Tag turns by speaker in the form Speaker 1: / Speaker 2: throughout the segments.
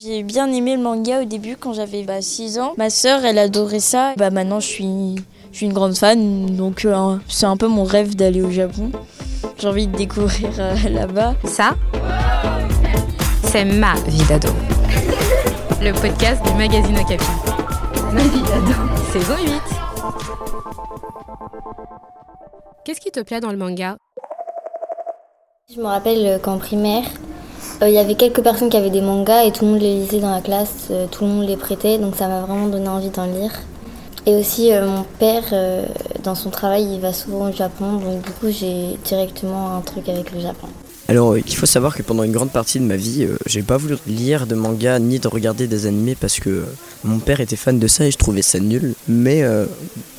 Speaker 1: J'ai bien aimé le manga au début quand j'avais 6 ans. Ma sœur, elle adorait ça. Bah, maintenant, je suis, je suis une grande fan, donc euh, c'est un peu mon rêve d'aller au Japon. J'ai envie de découvrir euh, là-bas.
Speaker 2: Ça, c'est ma vie d'ado. Le podcast du magazine Okapi. Ma vie d'ado. Saison 8. Qu'est-ce qui te plaît dans le manga?
Speaker 3: Je me rappelle qu'en primaire, euh, il y avait quelques personnes qui avaient des mangas et tout le monde les lisait dans la classe, euh, tout le monde les prêtait, donc ça m'a vraiment donné envie d'en lire. Et aussi euh, mon père, dans son travail, il va souvent au Japon, donc du coup j'ai directement un truc avec le Japon.
Speaker 4: Alors il faut savoir que pendant une grande partie de ma vie, j'ai pas voulu lire de manga ni de regarder des animés parce que mon père était fan de ça et je trouvais ça nul. Mais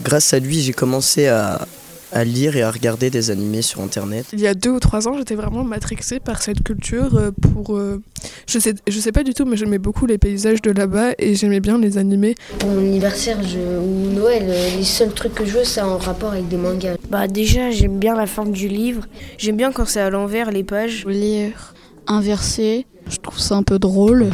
Speaker 4: grâce à lui, j'ai commencé à, à lire et à regarder des animés sur internet.
Speaker 5: Il y a deux ou trois ans, j'étais vraiment matrixée par cette culture. Euh, pour, euh, je sais, je sais pas du tout, mais j'aimais beaucoup les paysages de là-bas et j'aimais bien les animés.
Speaker 6: Pour mon anniversaire ou Noël, euh, les seuls trucs que je veux, c'est en rapport avec des mangas.
Speaker 7: Bah déjà, j'aime bien la forme du livre. J'aime bien quand c'est à l'envers les pages.
Speaker 8: Lire inversé, je trouve ça un peu drôle.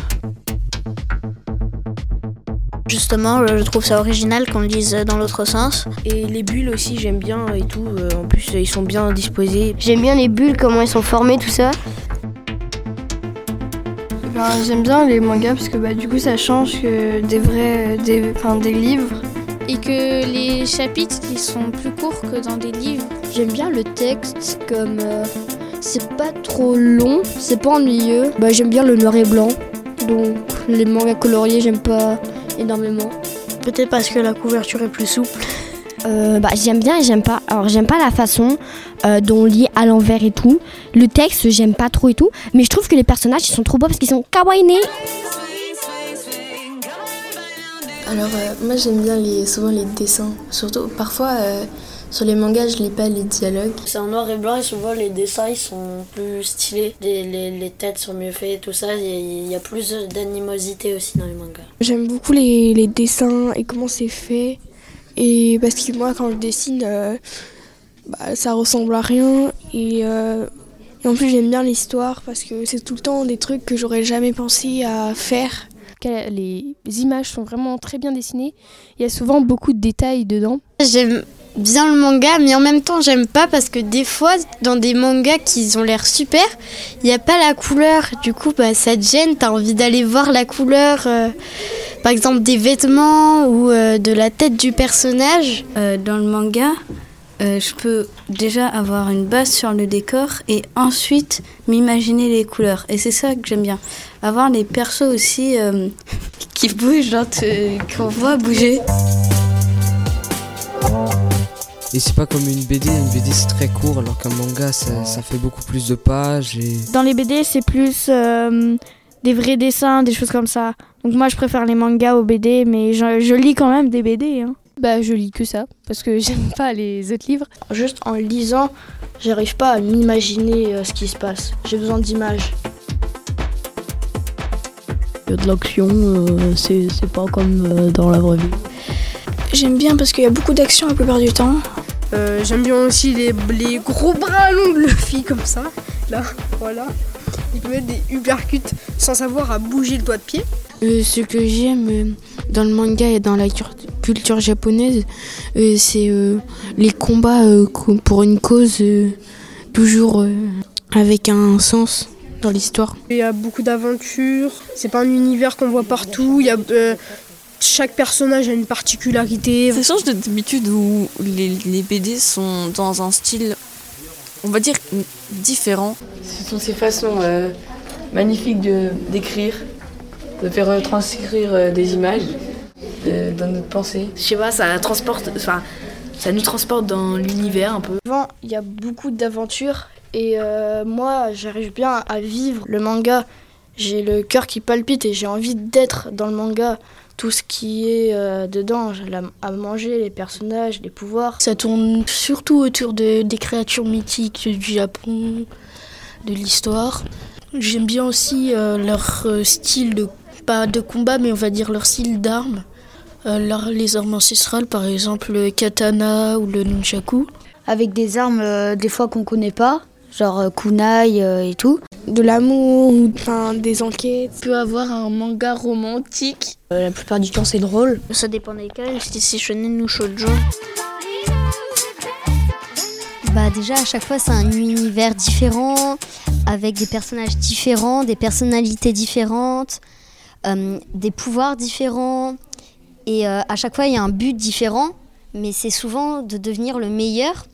Speaker 9: Justement, je trouve ça original qu'on le dise dans l'autre sens.
Speaker 7: Et les bulles aussi, j'aime bien et tout. Euh, en plus, ils sont bien disposés.
Speaker 10: J'aime bien les bulles, comment elles sont formées, tout ça.
Speaker 11: Ben, j'aime bien les mangas parce que bah, du coup, ça change que des vrais, des, des livres.
Speaker 12: Et que les chapitres, ils sont plus courts que dans des livres.
Speaker 13: J'aime bien le texte comme euh, c'est pas trop long, c'est pas ennuyeux. Bah, j'aime bien le noir et blanc. Donc les mangas coloriés, j'aime pas énormément.
Speaker 14: Peut-être parce que la couverture est plus souple.
Speaker 15: Euh, bah, j'aime bien et j'aime pas. Alors j'aime pas la façon euh, dont on lit à l'envers et tout. Le texte j'aime pas trop et tout. Mais je trouve que les personnages ils sont trop beaux parce qu'ils sont kawaii.
Speaker 16: Alors euh, moi j'aime bien les, souvent les dessins. Surtout parfois sur les mangas, je lis pas les dialogues.
Speaker 17: C'est en noir et blanc et souvent les dessins ils sont plus stylés. Les, les, les têtes sont mieux faites, tout ça. Il y, a plus d'animosité aussi dans les mangas.
Speaker 11: J'aime beaucoup les, les, dessins et comment c'est fait. Et parce que moi, quand je dessine, euh, bah, ça ressemble à rien. Et, euh, et en plus, j'aime bien l'histoire parce que c'est tout le temps des trucs que j'aurais jamais pensé à faire.
Speaker 18: Les images sont vraiment très bien dessinées. Il y a souvent beaucoup de détails dedans.
Speaker 9: J'aime bien le manga, mais en même temps j'aime pas parce que des fois dans des mangas qui ont l'air super, il n'y a pas la couleur. Du coup, bah, ça te gêne, t'as envie d'aller voir la couleur, euh, par exemple des vêtements ou euh, de la tête du personnage.
Speaker 19: Euh, dans le manga, je peux déjà avoir une base sur le décor et ensuite m'imaginer les couleurs. Et c'est ça que j'aime bien. Avoir les persos aussi qui bougent, qu'on voit bouger.
Speaker 20: Et c'est pas comme une BD, une BD c'est très court alors qu'un manga ça, ça, fait beaucoup plus de pages. Et...
Speaker 18: Dans les BD c'est plus euh, des vrais dessins, des choses comme ça. Donc moi je préfère les mangas aux BD mais je, je lis quand même des BD. Hein. Bah je lis que ça parce que j'aime pas les autres livres.
Speaker 7: Juste en lisant, j'arrive pas à m'imaginer euh, ce qui se passe. J'ai besoin d'images.
Speaker 8: Il y a de l'action, euh, c'est pas comme dans la vraie vie.
Speaker 11: J'aime bien parce qu'il y a beaucoup d'action la plupart du temps.
Speaker 7: Euh, j'aime bien aussi les, les, gros bras longs de Luffy comme ça. Là, voilà. Il peut mettre des uppercuts sans savoir à bouger le doigt de pied.
Speaker 8: Euh, ce que j'aime euh, dans le manga et dans la culture japonaise, c'est les combats pour une cause toujours avec un sens dans l'histoire.
Speaker 7: Il y a beaucoup d'aventures, c'est pas un univers qu'on voit partout, il y a chaque personnage a une particularité.
Speaker 6: Ça change d'habitude où les, les, BD sont dans un style, on va dire, différent.
Speaker 3: Ce sont ces façons euh, magnifiques de, d'écrire, de faire transcrire euh, des images dans notre pensée.
Speaker 7: Je sais pas, ça transporte, enfin, ça nous transporte dans l'univers un peu. Souvent, il y a beaucoup d'aventures et euh, moi, j'arrive bien à vivre le manga. J'ai le cœur qui palpite et j'ai envie d'être dans le manga tout ce qui est euh, dedans, à manger, les personnages, les pouvoirs. Ça tourne surtout autour de, des créatures mythiques du Japon, de l'histoire. J'aime bien aussi euh, leur euh, style de, pas de combat, mais on va dire leur style d'armes. les armes ancestrales, par exemple le katana ou le nunchaku.
Speaker 8: Avec des armes des fois qu'on connaît pas, genre kunai et tout.
Speaker 11: De l'amour ou enfin, des enquêtes.
Speaker 7: Tu peux avoir un manga romantique.
Speaker 10: Euh, la plupart du temps, c'est drôle.
Speaker 14: Ça dépend desquels, si c'est shonen ou shoujo.
Speaker 15: Bah déjà à chaque fois c'est un univers différent, avec des personnages différents, des personnalités différentes, euh, des pouvoirs différents. Et euh, à chaque fois il y a un but différent, mais c'est souvent de devenir le meilleur.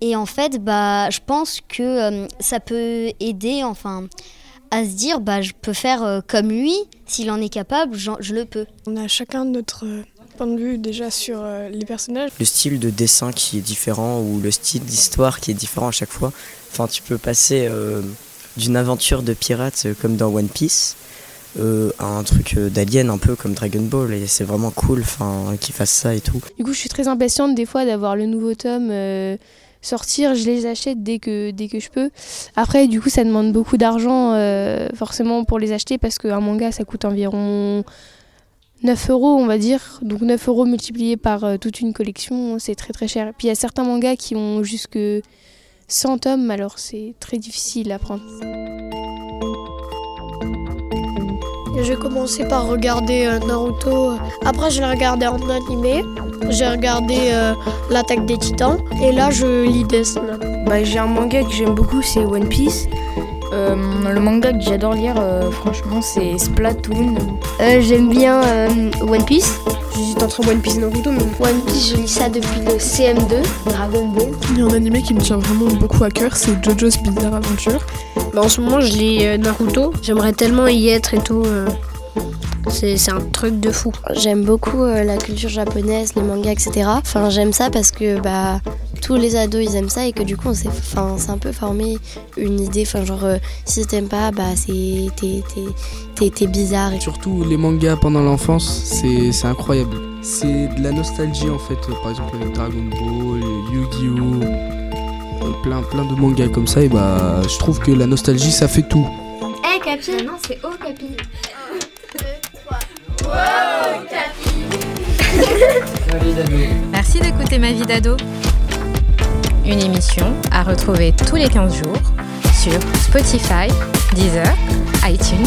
Speaker 15: Et en fait, bah, je pense que euh, ça peut aider, enfin, à se dire, bah, je peux faire euh, comme lui, s'il en est capable, je, je le peux.
Speaker 11: On a chacun notre point de vue déjà sur euh, les personnages.
Speaker 4: Le style de dessin qui est différent ou le style d'histoire qui est différent à chaque fois. Enfin, tu peux passer euh, d'une aventure de pirate euh, comme dans One Piece euh, à un truc d'alien un peu comme Dragon Ball et c'est vraiment cool enfin qu'ils fassent ça et tout.
Speaker 18: Du coup, je suis très impatiente des fois d'avoir le nouveau tome euh, sortir. Je les achète dès que, dès que je peux. Après, du coup, ça demande beaucoup d'argent euh, forcément pour les acheter parce qu'un manga, ça coûte environ 9 euros, on va dire. Donc 9 euros multiplié par euh, toute une collection, c'est très très cher. Puis il y a certains mangas qui ont jusque 100 tomes, alors c'est très difficile à prendre.
Speaker 13: J'ai commencé par regarder euh, Naruto. Après, je l'ai regardé en animé. J'ai regardé euh, l'attaque des titans. Et là, je lis Death Note.
Speaker 10: Bah, j'ai un manga que j'aime beaucoup, c'est One Piece. Euh, le manga que j'adore lire, euh, franchement, c'est Splatoon. Euh, j'aime bien euh, One Piece. J'hésite entre One Piece et Naruto, mais One Piece, je lis ça depuis le CM2, Dragon Ball.
Speaker 5: Il y a un animé qui me tient vraiment beaucoup à cœur, c'est JoJo's Bizarre Adventure.
Speaker 14: Bah, en ce moment, je lis euh, Naruto. J'aimerais tellement y être et tout. euh, C'est c'est un truc de fou.
Speaker 3: J'aime beaucoup euh, la culture japonaise, les mangas, etc. Enfin, j'aime ça parce que bah, tous les ados ils aiment ça et que du coup on s'est enfin, c'est un peu formé une idée. Enfin, genre euh, si t'aimes pas, bah c'est t'es, t'es- t'es- t'es bizarre. Et...
Speaker 20: Surtout les mangas pendant l'enfance, c'est c'est incroyable. C'est de la nostalgie en fait, par exemple avec Dragon Ball, Yu-Gi-Oh! euh, Plein, plein de mangas comme ça, et bah je trouve que la nostalgie ça fait tout.
Speaker 9: Eh Capi Non, c'est Oh Capi.
Speaker 2: Merci d'écouter Ma vie d'ado. Une émission à retrouver tous les 15 jours sur Spotify, Deezer, iTunes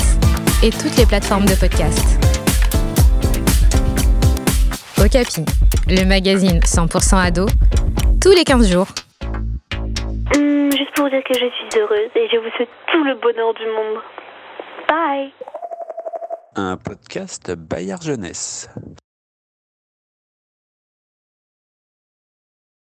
Speaker 2: et toutes les plateformes de podcast. Okapi, le magazine 100% ado, tous les 15 jours.
Speaker 21: Hum, juste pour vous dire que je suis heureuse et je vous souhaite tout le bonheur du monde. Bye
Speaker 22: Un podcast Bayard Jeunesse.